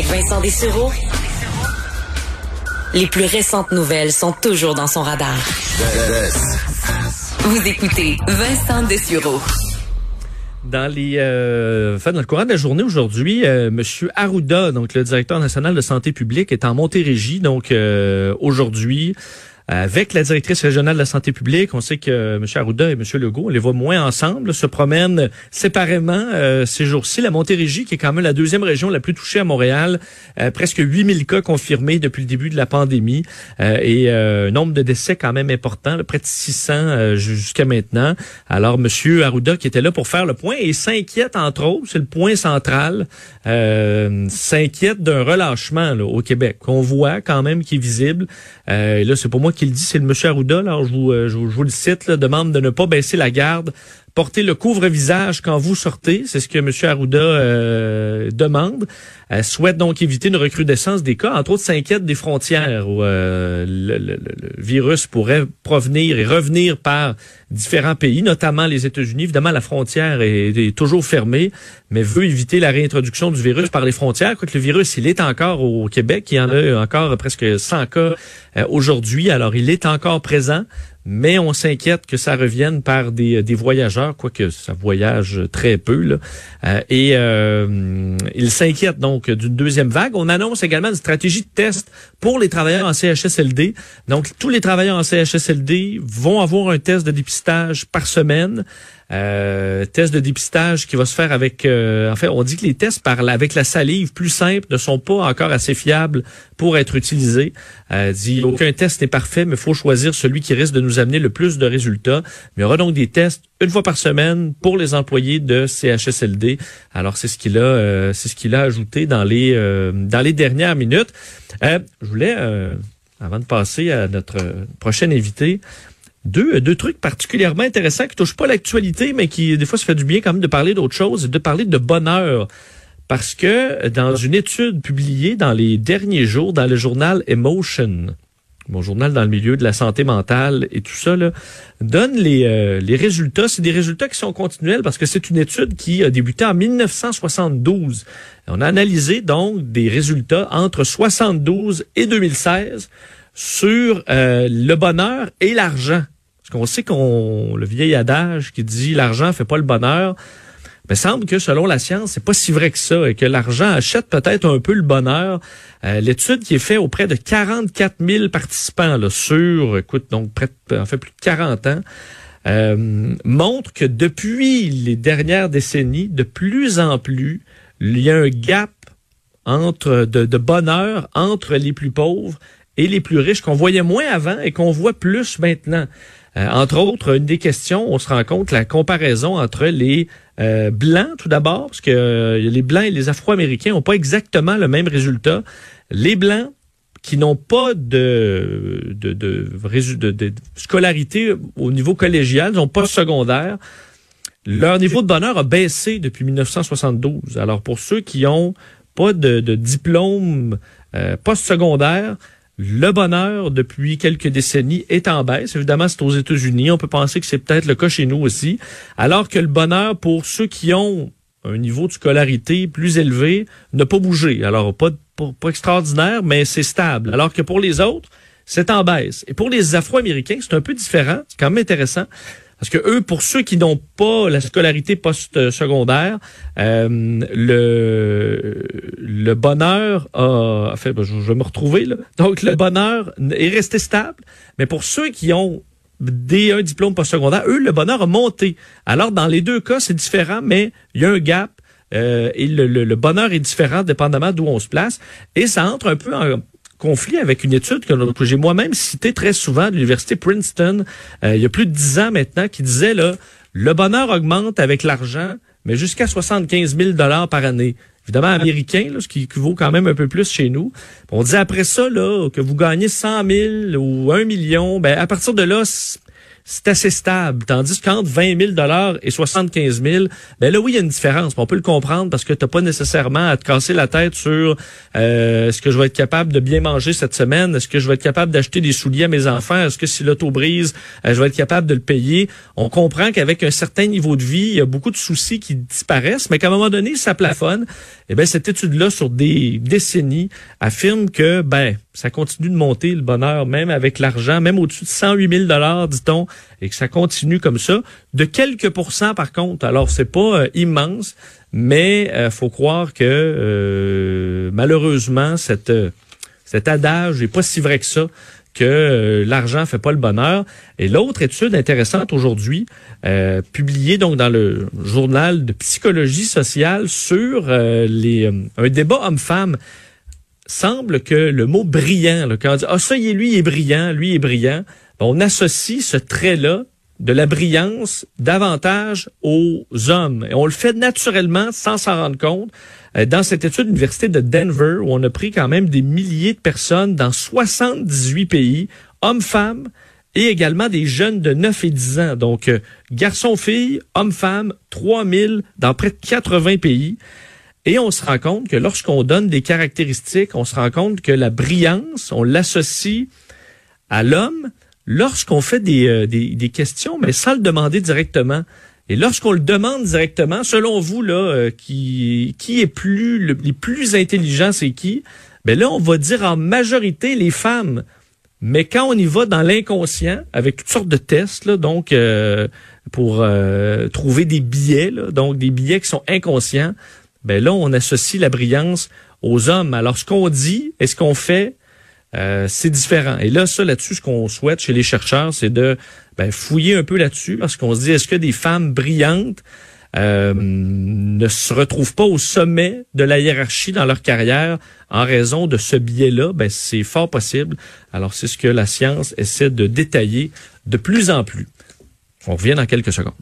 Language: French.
Avec Vincent Dessureau, les plus récentes nouvelles sont toujours dans son radar. Vous écoutez Vincent Dessureau. Dans les, euh, le courant de la journée aujourd'hui, euh, Monsieur Arruda, donc le directeur national de santé publique, est en Montérégie. Donc euh, aujourd'hui, avec la directrice régionale de la santé publique. On sait que M. Arruda et M. Legault, on les voit moins ensemble, se promènent séparément euh, ces jours-ci. La Montérégie, qui est quand même la deuxième région la plus touchée à Montréal, euh, presque 8000 cas confirmés depuis le début de la pandémie euh, et un nombre de décès quand même important, près de 600 jusqu'à maintenant. Alors, M. Arruda, qui était là pour faire le point, et s'inquiète, entre autres, c'est le point central, s'inquiète d'un relâchement au Québec, qu'on voit quand même qui est visible. et là, c'est pour moi qu'il dit, c'est le monsieur Arruda, là, je vous, euh, je, vous, le cite, là, demande de ne pas baisser la garde, porter le couvre-visage quand vous sortez, c'est ce que M. Arruda euh, demande. Elle souhaite donc éviter une recrudescence des cas, entre autres s'inquiète des frontières où euh, le, virus pourrait provenir et revenir par différents pays, notamment les États-Unis. Évidemment, la frontière est, toujours fermée, mais veut éviter la réintroduction du virus par les frontières. Quoique le virus, il est encore au Québec, il y en a encore presque 100 cas aujourd'hui, alors il est encore présent mais on s'inquiète que ça revienne par des, des voyageurs, quoique ça voyage très peu. Euh, et euh, il s'inquiète donc d'une deuxième vague. On annonce également une stratégie de test pour les travailleurs en CHSLD. Donc, tous les travailleurs en CHSLD vont avoir un test de dépistage par semaine. Euh, test de dépistage qui va se faire avec... Euh, en fait, on dit que les tests par avec la salive plus simple ne sont pas encore assez fiables pour être utilisés. Euh, dit aucun test n'est parfait, mais il faut choisir celui qui risque de nous amener le plus de résultats. Mais il y aura donc des tests une fois par semaine pour les employés de CHSLD. Alors c'est ce qu'il a, euh, c'est ce qu'il a ajouté dans les euh, dans les dernières minutes. je voulais, avant de passer à notre prochain invité, deux, deux trucs particulièrement intéressants qui touchent pas l'actualité, mais qui, des fois, ça fait du bien quand même de parler d'autre chose, de parler de bonheur. Parce que dans une étude publiée dans les derniers jours dans le journal Emotion, mon journal dans le milieu de la santé mentale et tout ça, donne les, euh, les résultats. C'est des résultats qui sont continuels parce que c'est une étude qui a débuté en 1972. On a analysé donc des résultats entre 72 et 2016 sur euh, le bonheur et l'argent. Parce qu'on sait qu'on le vieil adage qui dit l'argent fait pas le bonheur. Mais semble que selon la science, c'est pas si vrai que ça et que l'argent achète peut-être un peu le bonheur. Euh, l'étude qui est faite auprès de 44 000 participants là, sur, écoute, donc près en fait plus de 40 ans, euh, montre que depuis les dernières décennies, de plus en plus, il y a un gap entre de, de bonheur entre les plus pauvres et les plus riches qu'on voyait moins avant et qu'on voit plus maintenant. Euh, entre autres, une des questions, on se rend compte la comparaison entre les euh, blancs tout d'abord, parce que euh, les blancs et les Afro-Américains n'ont pas exactement le même résultat. Les blancs qui n'ont pas de scolarité au niveau collégial, n'ont pas de secondaire, leur niveau de bonheur a baissé depuis 1972. Alors pour ceux qui ont pas de, diplôme post-secondaire, le bonheur, depuis quelques décennies, est en baisse. Évidemment, c'est aux États-Unis. On peut penser que c'est peut-être le cas chez nous aussi. Alors que le bonheur, pour ceux qui ont un niveau de scolarité plus élevé, n'a pas bougé. Alors, pas, pas, pas extraordinaire, mais c'est stable. Alors que pour les autres, c'est en baisse. Et pour les Afro-Américains, c'est un peu différent. C'est quand même intéressant. Parce que eux, pour ceux qui n'ont pas la scolarité post-secondaire, euh, le, le bonheur a... fait, ben, je, vais me retrouver là. Donc, le bonheur est resté stable. Mais pour ceux qui ont des un diplôme post-secondaire, eux, le bonheur a monté. Alors, dans les deux cas, c'est différent, mais il y a un gap. Euh, et le, le, bonheur est différent dépendamment d'où on se place. Et ça entre un peu en, conflit avec une étude que, j'ai moi-même citée très souvent de l'université Princeton euh, il y a plus de dix ans maintenant qui disait là le bonheur augmente avec l'argent mais jusqu'à 75 000 dollars par année. Évidemment américain, là, ce qui vaut quand même un peu plus chez nous. On dit après ça là que vous gagnez 100 000 ou 1 million, ben à partir de là c'est assez stable. Tandis qu'entre 20 000 dollars et 75 000, ben là oui, il y a une différence. On peut le comprendre parce que t'as pas nécessairement à te casser la tête sur euh, est-ce que je vais être capable de bien manger cette semaine, est-ce que je vais être capable d'acheter des souliers à mes enfants, est-ce que si l'auto brise, euh, je vais être capable de le payer? On comprend qu'avec un certain niveau de vie, il y a beaucoup de soucis qui disparaissent, mais qu'à un moment donné, ça plafonne. Eh ben cette étude-là sur des décennies affirme que ben ça continue de monter le bonheur, même avec l'argent, même au-dessus de 108 000 dollars, dit-on, et que ça continue comme ça. De quelques pourcents, par contre. Alors, c'est pas euh, immense, mais euh, faut croire que euh, malheureusement, cette, cet adage n'est pas si vrai que ça que l'argent fait pas le bonheur. Et l'autre étude intéressante aujourd'hui, publiée donc dans le journal de psychologie sociale sur les un débat homme-femme semble que le mot brillant, là, quand on dit ah ça y est lui il est brillant, lui il est brillant, on associe ce trait-là de la brillance davantage aux hommes. Et on le fait naturellement sans s'en rendre compte. Euh, dans cette étude de l'Université de Denver, où on a pris quand même des milliers de personnes dans 78 pays, hommes, femmes, et également des jeunes de 9 et 10 ans. Donc, euh, garçons-filles, hommes-femmes, 3000 dans près de 80 pays. Et on se rend compte que lorsqu'on donne des caractéristiques, on se rend compte que la brillance, on l'associe à l'homme lorsqu'on fait des, euh, des, des, questions, mais sans le demander directement. Et lorsqu'on le demande directement, selon vous, là, euh, qui, qui est plus le, les plus intelligents, c'est qui? Ben là, on va dire en majorité les femmes. Mais quand on y va dans l'inconscient, avec toutes sortes de tests, là, donc euh, pour trouver des billets, là, donc des billets qui sont inconscients, ben là, on associe la brillance aux hommes. Alors, ce qu'on dit et ce qu'on fait, euh, c'est différent. Et là, ça, là-dessus, ce qu'on souhaite chez les chercheurs, c'est de ben, fouiller un peu là-dessus, parce qu'on se dit, est-ce que des femmes brillantes euh, ne se retrouvent pas au sommet de la hiérarchie dans leur carrière en raison de ce biais-là? Ben, c'est fort possible. Alors, c'est ce que la science essaie de détailler de plus en plus. On revient dans quelques secondes.